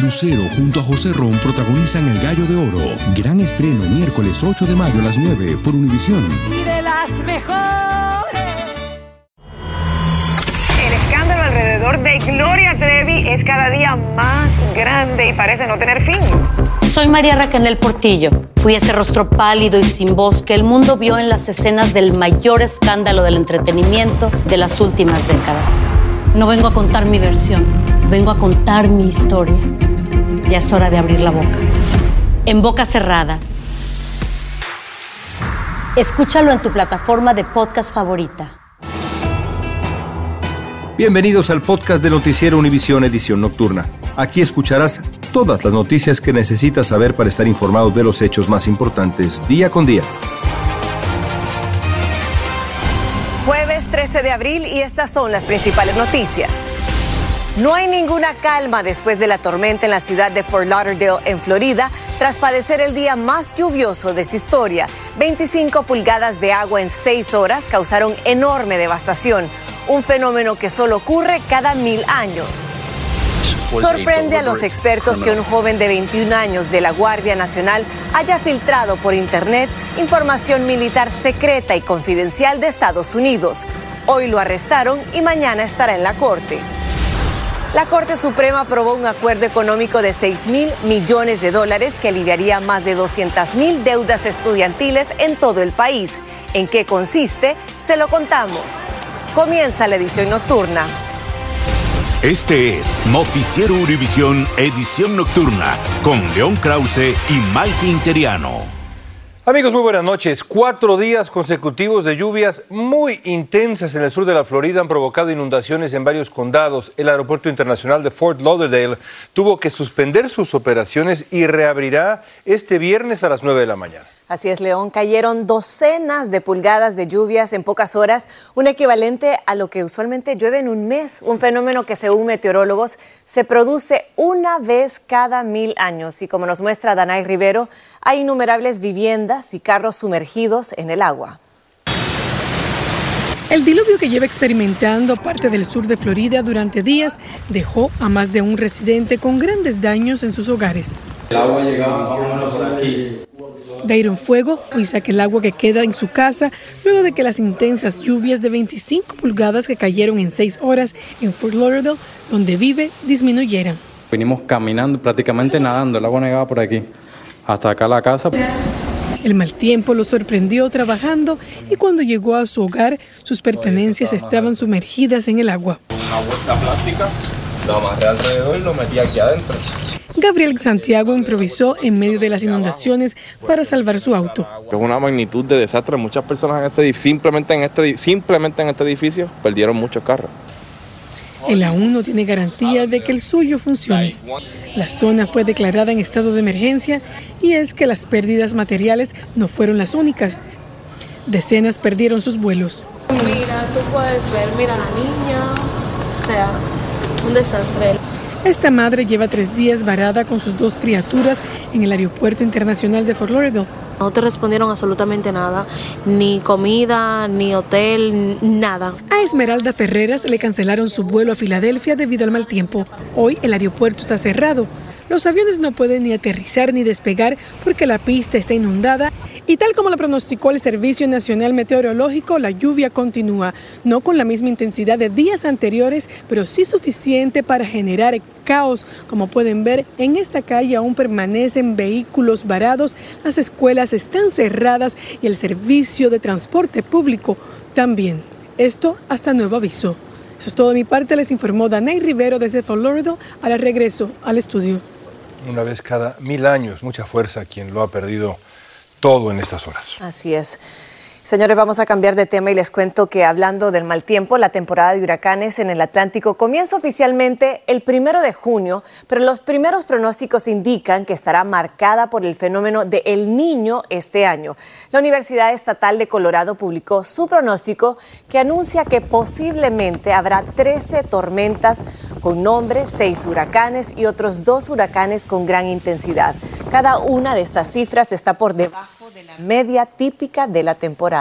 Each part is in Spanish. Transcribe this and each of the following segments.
Lucero junto a José Ron protagonizan El Gallo de Oro. Gran estreno miércoles 8 de mayo a las 9 por Univisión. Y de las mejores. El escándalo alrededor de Gloria Trevi es cada día más grande y parece no tener fin. Soy María Raquel Portillo. Fui ese rostro pálido y sin voz que el mundo vio en las escenas del mayor escándalo del entretenimiento de las últimas décadas. No vengo a contar mi versión, vengo a contar mi historia. Ya es hora de abrir la boca. En boca cerrada. Escúchalo en tu plataforma de podcast favorita. Bienvenidos al podcast de Noticiero Univisión Edición Nocturna. Aquí escucharás todas las noticias que necesitas saber para estar informado de los hechos más importantes día con día. Jueves 13 de abril y estas son las principales noticias. No hay ninguna calma después de la tormenta en la ciudad de Fort Lauderdale, en Florida, tras padecer el día más lluvioso de su historia. 25 pulgadas de agua en 6 horas causaron enorme devastación, un fenómeno que solo ocurre cada mil años. Sorprende a los expertos que un joven de 21 años de la Guardia Nacional haya filtrado por Internet información militar secreta y confidencial de Estados Unidos. Hoy lo arrestaron y mañana estará en la Corte. La Corte Suprema aprobó un acuerdo económico de 6 mil millones de dólares que aliviaría más de 200 mil deudas estudiantiles en todo el país. ¿En qué consiste? Se lo contamos. Comienza la edición nocturna. Este es Noticiero Univisión Edición Nocturna con León Krause y Mike Interiano. Amigos, muy buenas noches. Cuatro días consecutivos de lluvias muy intensas en el sur de la Florida han provocado inundaciones en varios condados. El aeropuerto internacional de Fort Lauderdale tuvo que suspender sus operaciones y reabrirá este viernes a las 9 de la mañana. Así es, León. Cayeron docenas de pulgadas de lluvias en pocas horas, un equivalente a lo que usualmente llueve en un mes, un fenómeno que según meteorólogos se produce una vez cada mil años. Y como nos muestra Danay Rivero, hay innumerables viviendas y carros sumergidos en el agua. El diluvio que lleva experimentando parte del sur de Florida durante días dejó a más de un residente con grandes daños en sus hogares. El agua llegaba más o menos por aquí. Dairon Fuego dice que el agua que queda en su casa luego de que las intensas lluvias de 25 pulgadas que cayeron en 6 horas en Fort Lauderdale, donde vive, disminuyeran. Vinimos caminando, prácticamente nadando, el agua llegaba por aquí, hasta acá la casa. El mal tiempo lo sorprendió trabajando y cuando llegó a su hogar, sus pertenencias estaban sumergidas en el agua. Una bolsa plástica, lo amarré alrededor y lo metí aquí adentro. Gabriel Santiago improvisó en medio de las inundaciones para salvar su auto. Es una magnitud de desastre. Muchas personas en este, simplemente, en este, simplemente en este edificio perdieron muchos carros. Él aún no tiene garantía de que el suyo funcione. La zona fue declarada en estado de emergencia y es que las pérdidas materiales no fueron las únicas. Decenas perdieron sus vuelos. Mira, tú puedes ver, mira la niña, o sea, un desastre. Esta madre lleva tres días varada con sus dos criaturas en el aeropuerto internacional de Fort Lauderdale. No te respondieron absolutamente nada, ni comida, ni hotel, nada. A Esmeralda Ferreras le cancelaron su vuelo a Filadelfia debido al mal tiempo. Hoy el aeropuerto está cerrado. Los aviones no pueden ni aterrizar ni despegar porque la pista está inundada y tal como lo pronosticó el Servicio Nacional Meteorológico, la lluvia continúa, no con la misma intensidad de días anteriores, pero sí suficiente para generar caos. Como pueden ver, en esta calle aún permanecen vehículos varados, las escuelas están cerradas y el servicio de transporte público también. Esto hasta nuevo aviso. Eso es todo de mi parte, les informó Danay Rivero desde Fort Lauderdale. Ahora regreso al estudio. Una vez cada mil años, mucha fuerza quien lo ha perdido todo en estas horas. Así es. Señores, vamos a cambiar de tema y les cuento que hablando del mal tiempo, la temporada de huracanes en el Atlántico comienza oficialmente el primero de junio, pero los primeros pronósticos indican que estará marcada por el fenómeno de El Niño este año. La Universidad Estatal de Colorado publicó su pronóstico que anuncia que posiblemente habrá 13 tormentas con nombre, 6 huracanes y otros dos huracanes con gran intensidad. Cada una de estas cifras está por debajo de la media típica de la temporada.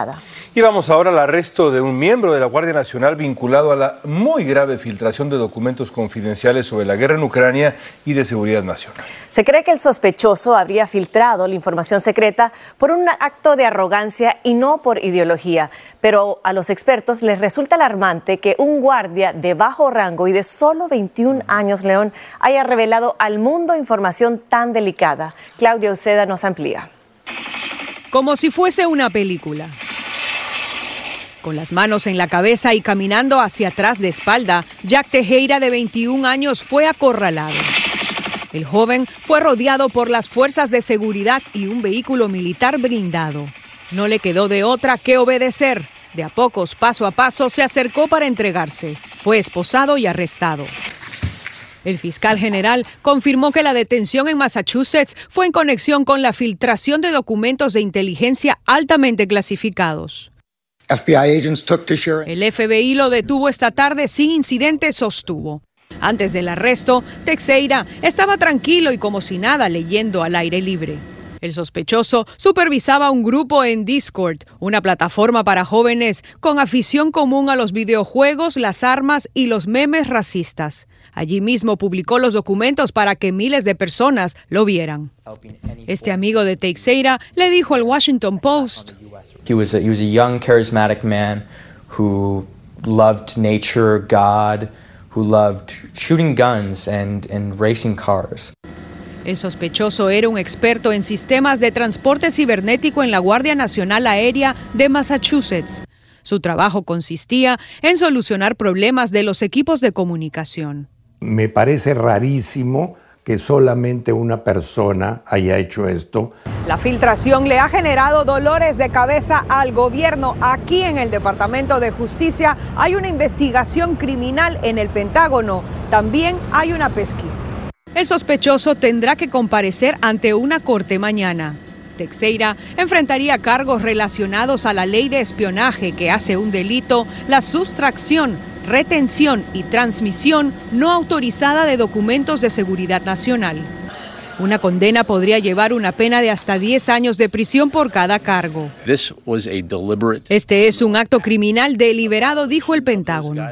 Y vamos ahora al arresto de un miembro de la Guardia Nacional vinculado a la muy grave filtración de documentos confidenciales sobre la guerra en Ucrania y de seguridad nacional. Se cree que el sospechoso habría filtrado la información secreta por un acto de arrogancia y no por ideología, pero a los expertos les resulta alarmante que un guardia de bajo rango y de solo 21 años, León, haya revelado al mundo información tan delicada. Claudia Uceda nos amplía como si fuese una película. Con las manos en la cabeza y caminando hacia atrás de espalda, Jack Tejera, de 21 años, fue acorralado. El joven fue rodeado por las fuerzas de seguridad y un vehículo militar blindado. No le quedó de otra que obedecer. De a pocos, paso a paso, se acercó para entregarse. Fue esposado y arrestado. El fiscal general confirmó que la detención en Massachusetts fue en conexión con la filtración de documentos de inteligencia altamente clasificados. El FBI lo detuvo esta tarde sin incidente, sostuvo. Antes del arresto, Texeira estaba tranquilo y como si nada leyendo al aire libre. El sospechoso supervisaba un grupo en Discord, una plataforma para jóvenes con afición común a los videojuegos, las armas y los memes racistas. Allí mismo publicó los documentos para que miles de personas lo vieran. Este amigo de Teixeira le dijo al Washington Post. He was a, he was a young, charismatic man who loved nature, God, who loved shooting guns and, and racing cars. El sospechoso era un experto en sistemas de transporte cibernético en la Guardia Nacional Aérea de Massachusetts. Su trabajo consistía en solucionar problemas de los equipos de comunicación. Me parece rarísimo que solamente una persona haya hecho esto. La filtración le ha generado dolores de cabeza al gobierno. Aquí en el Departamento de Justicia hay una investigación criminal en el Pentágono. También hay una pesquisa. El sospechoso tendrá que comparecer ante una corte mañana. Texeira enfrentaría cargos relacionados a la ley de espionaje que hace un delito la sustracción retención y transmisión no autorizada de documentos de seguridad nacional. Una condena podría llevar una pena de hasta 10 años de prisión por cada cargo. Este es un acto criminal deliberado, dijo el Pentágono.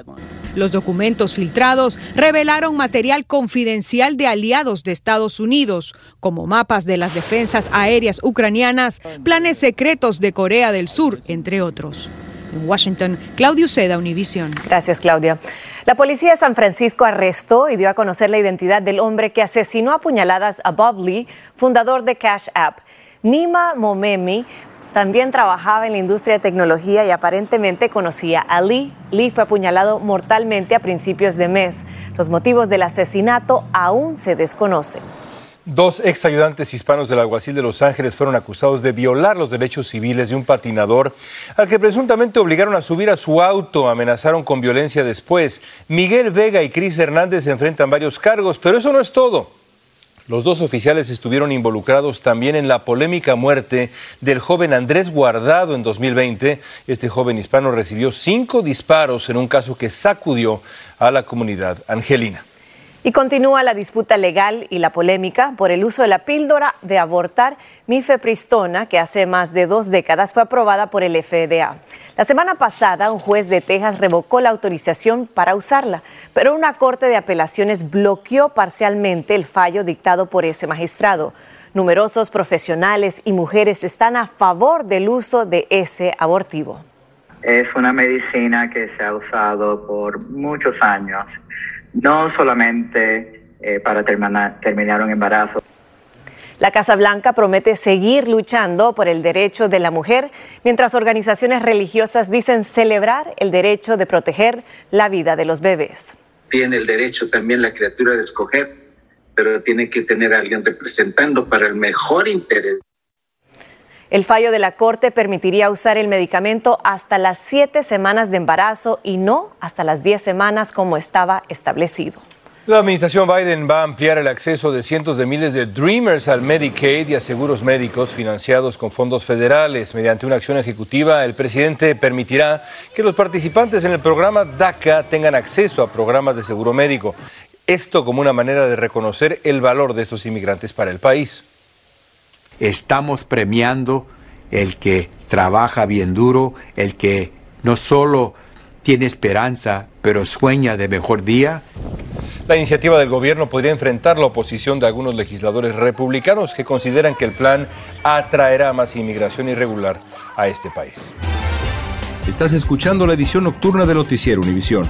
Los documentos filtrados revelaron material confidencial de aliados de Estados Unidos, como mapas de las defensas aéreas ucranianas, planes secretos de Corea del Sur, entre otros. En Washington, Claudio Seda, Univision. Gracias, Claudia. La policía de San Francisco arrestó y dio a conocer la identidad del hombre que asesinó a puñaladas a Bob Lee, fundador de Cash App. Nima Momemi también trabajaba en la industria de tecnología y aparentemente conocía a Lee. Lee fue apuñalado mortalmente a principios de mes. Los motivos del asesinato aún se desconocen. Dos ex ayudantes hispanos del alguacil de Los Ángeles fueron acusados de violar los derechos civiles de un patinador al que presuntamente obligaron a subir a su auto, amenazaron con violencia después. Miguel Vega y Cris Hernández se enfrentan varios cargos, pero eso no es todo. Los dos oficiales estuvieron involucrados también en la polémica muerte del joven Andrés Guardado en 2020. Este joven hispano recibió cinco disparos en un caso que sacudió a la comunidad angelina. Y continúa la disputa legal y la polémica por el uso de la píldora de abortar mifepristona, que hace más de dos décadas fue aprobada por el FDA. La semana pasada, un juez de Texas revocó la autorización para usarla, pero una corte de apelaciones bloqueó parcialmente el fallo dictado por ese magistrado. Numerosos profesionales y mujeres están a favor del uso de ese abortivo. Es una medicina que se ha usado por muchos años no solamente eh, para terminar, terminar un embarazo. La Casa Blanca promete seguir luchando por el derecho de la mujer, mientras organizaciones religiosas dicen celebrar el derecho de proteger la vida de los bebés. Tiene el derecho también la criatura de escoger, pero tiene que tener a alguien representando para el mejor interés. El fallo de la Corte permitiría usar el medicamento hasta las siete semanas de embarazo y no hasta las diez semanas como estaba establecido. La administración Biden va a ampliar el acceso de cientos de miles de Dreamers al Medicaid y a seguros médicos financiados con fondos federales. Mediante una acción ejecutiva, el presidente permitirá que los participantes en el programa DACA tengan acceso a programas de seguro médico. Esto como una manera de reconocer el valor de estos inmigrantes para el país estamos premiando el que trabaja bien duro, el que no solo tiene esperanza, pero sueña de mejor día. La iniciativa del gobierno podría enfrentar la oposición de algunos legisladores republicanos que consideran que el plan atraerá más inmigración irregular a este país. Estás escuchando la edición nocturna de Noticiero Univisión.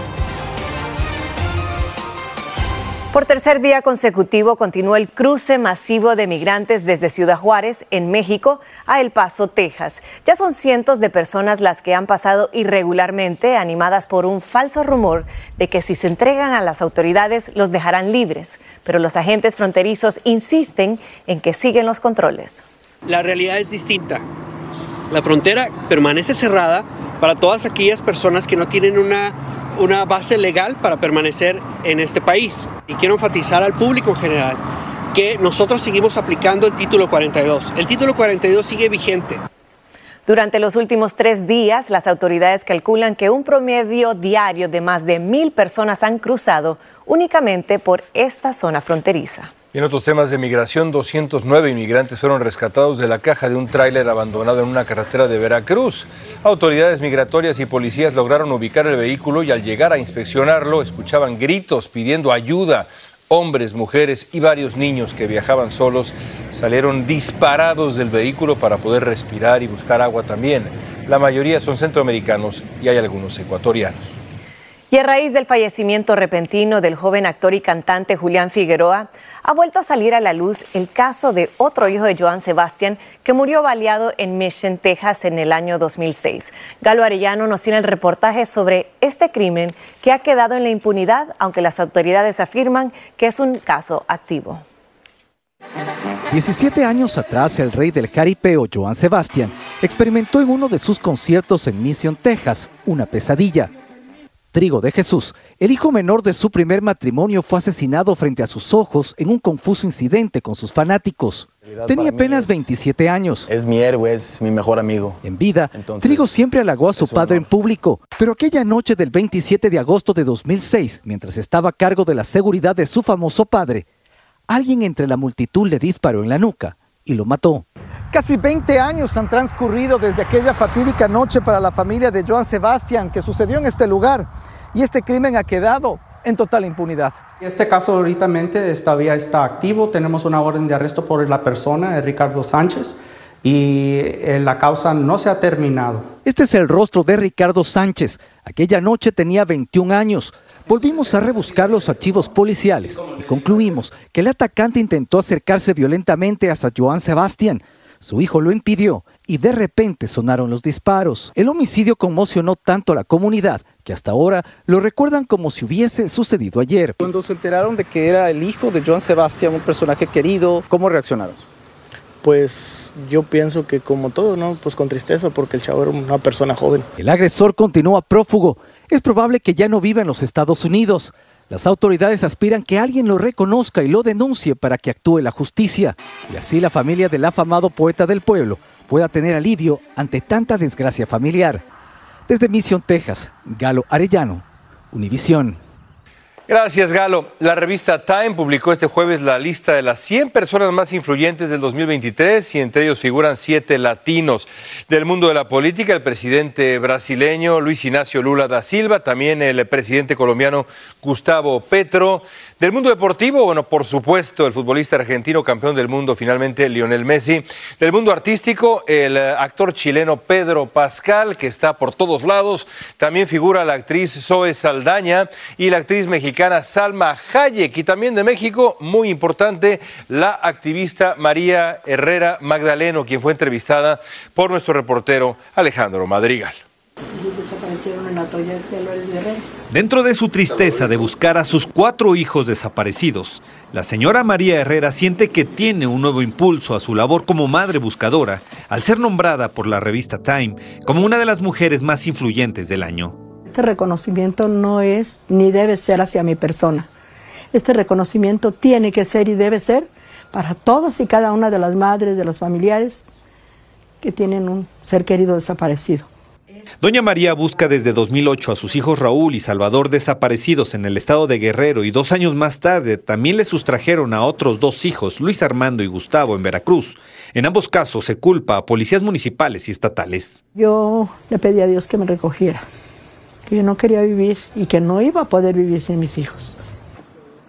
Por tercer día consecutivo continuó el cruce masivo de migrantes desde Ciudad Juárez, en México, a El Paso, Texas. Ya son cientos de personas las que han pasado irregularmente, animadas por un falso rumor de que si se entregan a las autoridades los dejarán libres. Pero los agentes fronterizos insisten en que siguen los controles. La realidad es distinta. La frontera permanece cerrada para todas aquellas personas que no tienen una una base legal para permanecer en este país. Y quiero enfatizar al público en general que nosotros seguimos aplicando el título 42. El título 42 sigue vigente. Durante los últimos tres días, las autoridades calculan que un promedio diario de más de mil personas han cruzado únicamente por esta zona fronteriza. En otros temas de migración, 209 inmigrantes fueron rescatados de la caja de un tráiler abandonado en una carretera de Veracruz. Autoridades migratorias y policías lograron ubicar el vehículo y al llegar a inspeccionarlo escuchaban gritos pidiendo ayuda. Hombres, mujeres y varios niños que viajaban solos salieron disparados del vehículo para poder respirar y buscar agua también. La mayoría son centroamericanos y hay algunos ecuatorianos. Y a raíz del fallecimiento repentino del joven actor y cantante Julián Figueroa, ha vuelto a salir a la luz el caso de otro hijo de Joan Sebastián que murió baleado en Mission, Texas en el año 2006. Galo Arellano nos tiene el reportaje sobre este crimen que ha quedado en la impunidad, aunque las autoridades afirman que es un caso activo. 17 años atrás, el rey del jaripeo, Joan Sebastián, experimentó en uno de sus conciertos en Mission, Texas, una pesadilla. Trigo de Jesús, el hijo menor de su primer matrimonio, fue asesinado frente a sus ojos en un confuso incidente con sus fanáticos. Tenía apenas 27 años. Es mi héroe, es mi mejor amigo. En vida, Trigo siempre halagó a su padre en público, pero aquella noche del 27 de agosto de 2006, mientras estaba a cargo de la seguridad de su famoso padre, alguien entre la multitud le disparó en la nuca y lo mató. Casi 20 años han transcurrido desde aquella fatídica noche para la familia de Joan Sebastián que sucedió en este lugar y este crimen ha quedado en total impunidad. Este caso ahorita todavía está activo, tenemos una orden de arresto por la persona, Ricardo Sánchez, y eh, la causa no se ha terminado. Este es el rostro de Ricardo Sánchez. Aquella noche tenía 21 años. Volvimos a rebuscar los archivos policiales y concluimos que el atacante intentó acercarse violentamente hasta Joan Sebastián. Su hijo lo impidió y de repente sonaron los disparos. El homicidio conmocionó tanto a la comunidad que hasta ahora lo recuerdan como si hubiese sucedido ayer. Cuando se enteraron de que era el hijo de Joan Sebastián, un personaje querido, ¿cómo reaccionaron? Pues yo pienso que como todo, ¿no? Pues con tristeza porque el chavo era una persona joven. El agresor continúa prófugo. Es probable que ya no viva en los Estados Unidos. Las autoridades aspiran que alguien lo reconozca y lo denuncie para que actúe la justicia y así la familia del afamado poeta del pueblo pueda tener alivio ante tanta desgracia familiar. Desde Mission, Texas, Galo Arellano, Univisión. Gracias, Galo. La revista Time publicó este jueves la lista de las 100 personas más influyentes del 2023 y entre ellos figuran siete latinos. Del mundo de la política, el presidente brasileño Luis Ignacio Lula da Silva, también el presidente colombiano Gustavo Petro. Del mundo deportivo, bueno, por supuesto, el futbolista argentino campeón del mundo finalmente, Lionel Messi. Del mundo artístico, el actor chileno Pedro Pascal, que está por todos lados. También figura la actriz Zoe Saldaña y la actriz mexicana Salma Hayek. Y también de México, muy importante, la activista María Herrera Magdaleno, quien fue entrevistada por nuestro reportero Alejandro Madrigal. desaparecieron en la toalla de Flores Guerrero. Dentro de su tristeza de buscar a sus cuatro hijos desaparecidos, la señora María Herrera siente que tiene un nuevo impulso a su labor como madre buscadora al ser nombrada por la revista Time como una de las mujeres más influyentes del año. Este reconocimiento no es ni debe ser hacia mi persona. Este reconocimiento tiene que ser y debe ser para todas y cada una de las madres, de los familiares que tienen un ser querido desaparecido. Doña María busca desde 2008 a sus hijos Raúl y Salvador desaparecidos en el estado de Guerrero y dos años más tarde también le sustrajeron a otros dos hijos, Luis Armando y Gustavo, en Veracruz. En ambos casos se culpa a policías municipales y estatales. Yo le pedí a Dios que me recogiera, que yo no quería vivir y que no iba a poder vivir sin mis hijos.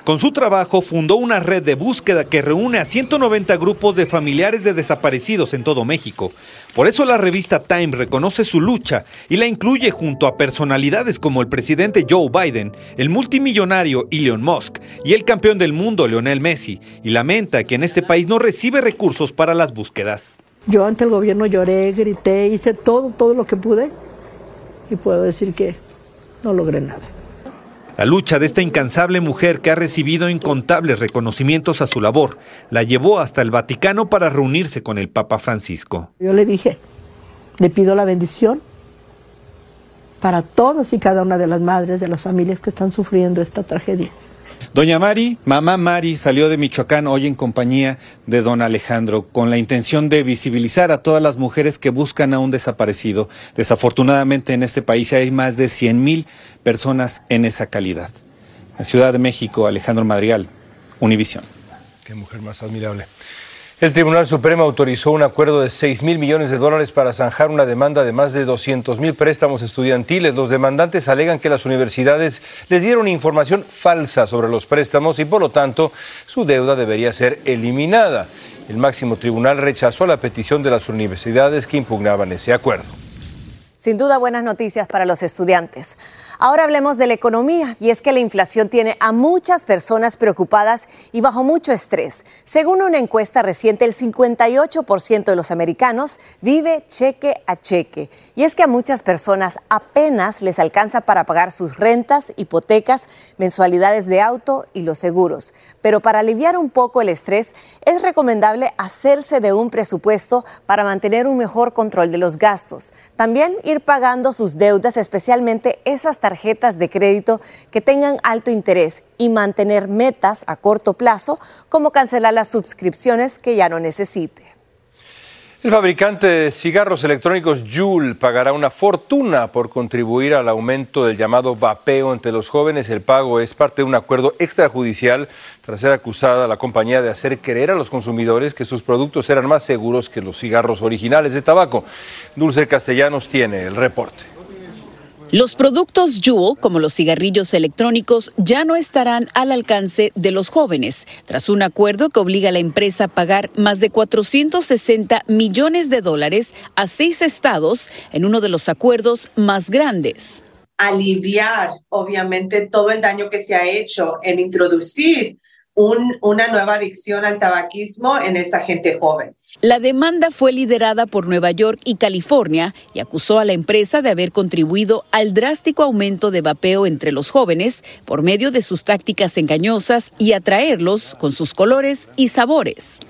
Con su trabajo fundó una red de búsqueda que reúne a 190 grupos de familiares de desaparecidos en todo México. Por eso la revista Time reconoce su lucha y la incluye junto a personalidades como el presidente Joe Biden, el multimillonario Elon Musk y el campeón del mundo Lionel Messi, y lamenta que en este país no recibe recursos para las búsquedas. Yo ante el gobierno lloré, grité, hice todo, todo lo que pude y puedo decir que no logré nada. La lucha de esta incansable mujer que ha recibido incontables reconocimientos a su labor la llevó hasta el Vaticano para reunirse con el Papa Francisco. Yo le dije, le pido la bendición para todas y cada una de las madres de las familias que están sufriendo esta tragedia. Doña Mari, mamá Mari, salió de Michoacán hoy en compañía de don Alejandro con la intención de visibilizar a todas las mujeres que buscan a un desaparecido. Desafortunadamente en este país hay más de 100 mil personas en esa calidad. En Ciudad de México, Alejandro Madrigal, Univisión. Qué mujer más admirable. El Tribunal Supremo autorizó un acuerdo de 6 mil millones de dólares para zanjar una demanda de más de 200 mil préstamos estudiantiles. Los demandantes alegan que las universidades les dieron información falsa sobre los préstamos y por lo tanto su deuda debería ser eliminada. El máximo tribunal rechazó la petición de las universidades que impugnaban ese acuerdo. Sin duda buenas noticias para los estudiantes. Ahora hablemos de la economía y es que la inflación tiene a muchas personas preocupadas y bajo mucho estrés. Según una encuesta reciente, el 58% de los americanos vive cheque a cheque. Y es que a muchas personas apenas les alcanza para pagar sus rentas, hipotecas, mensualidades de auto y los seguros. Pero para aliviar un poco el estrés, es recomendable hacerse de un presupuesto para mantener un mejor control de los gastos. También ir pagando sus deudas, especialmente esas tarjetas de crédito que tengan alto interés y mantener metas a corto plazo, como cancelar las suscripciones que ya no necesite. El fabricante de cigarros electrónicos Juul pagará una fortuna por contribuir al aumento del llamado vapeo entre los jóvenes. El pago es parte de un acuerdo extrajudicial tras ser acusada la compañía de hacer creer a los consumidores que sus productos eran más seguros que los cigarros originales de tabaco. Dulce Castellanos tiene el reporte. Los productos Juul, como los cigarrillos electrónicos, ya no estarán al alcance de los jóvenes, tras un acuerdo que obliga a la empresa a pagar más de 460 millones de dólares a seis estados en uno de los acuerdos más grandes. Aliviar, obviamente, todo el daño que se ha hecho en introducir una nueva adicción al tabaquismo en esta gente joven. La demanda fue liderada por Nueva York y California y acusó a la empresa de haber contribuido al drástico aumento de vapeo entre los jóvenes por medio de sus tácticas engañosas y atraerlos con sus colores y sabores.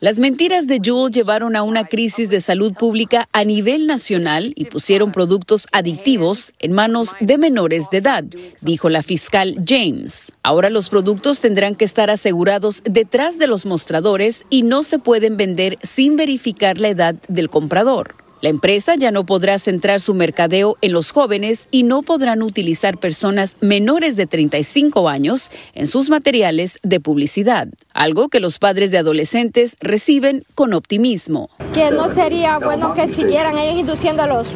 Las mentiras de Juul llevaron a una crisis de salud pública a nivel nacional y pusieron productos adictivos en manos de menores de edad, dijo la fiscal James. Ahora los productos tendrán que estar asegurados detrás de los mostradores y no se pueden vender sin verificar la edad del comprador. La empresa ya no podrá centrar su mercadeo en los jóvenes y no podrán utilizar personas menores de 35 años en sus materiales de publicidad, algo que los padres de adolescentes reciben con optimismo. Que no sería bueno que siguieran ellos induciendo a los,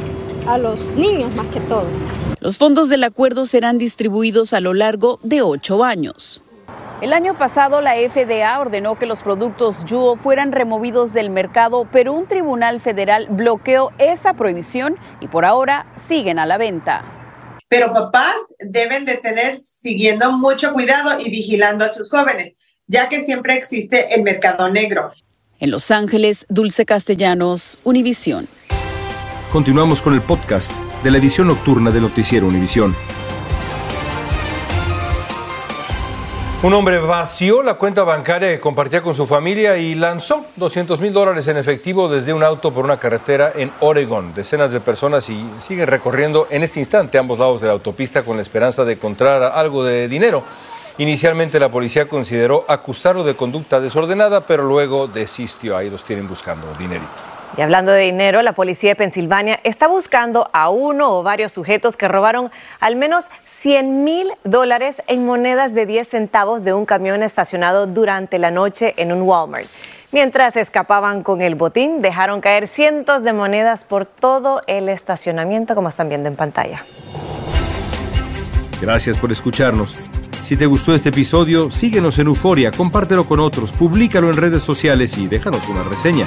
a los niños más que todo. Los fondos del acuerdo serán distribuidos a lo largo de ocho años. El año pasado la FDA ordenó que los productos Juul fueran removidos del mercado, pero un tribunal federal bloqueó esa prohibición y por ahora siguen a la venta. Pero papás deben de tener siguiendo mucho cuidado y vigilando a sus jóvenes, ya que siempre existe el mercado negro. En Los Ángeles, Dulce Castellanos, Univisión. Continuamos con el podcast de la edición nocturna de Noticiero Univisión. Un hombre vació la cuenta bancaria que compartía con su familia y lanzó 200 mil dólares en efectivo desde un auto por una carretera en Oregon. Decenas de personas y siguen recorriendo en este instante ambos lados de la autopista con la esperanza de encontrar algo de dinero. Inicialmente la policía consideró acusarlo de conducta desordenada, pero luego desistió. Ahí los tienen buscando dinerito. Y hablando de dinero, la policía de Pensilvania está buscando a uno o varios sujetos que robaron al menos 100 mil dólares en monedas de 10 centavos de un camión estacionado durante la noche en un Walmart. Mientras escapaban con el botín, dejaron caer cientos de monedas por todo el estacionamiento, como están viendo en pantalla. Gracias por escucharnos. Si te gustó este episodio, síguenos en Euforia, compártelo con otros, públicalo en redes sociales y déjanos una reseña.